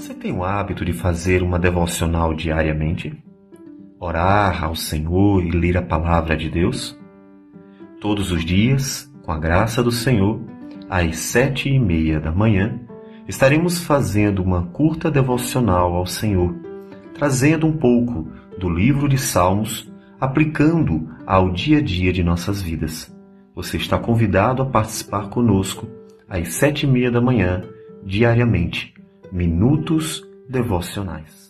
Você tem o hábito de fazer uma devocional diariamente? Orar ao Senhor e ler a palavra de Deus? Todos os dias, com a graça do Senhor, às sete e meia da manhã, estaremos fazendo uma curta devocional ao Senhor, trazendo um pouco do livro de Salmos, aplicando ao dia a dia de nossas vidas. Você está convidado a participar conosco às sete e meia da manhã, diariamente Minutos Devocionais.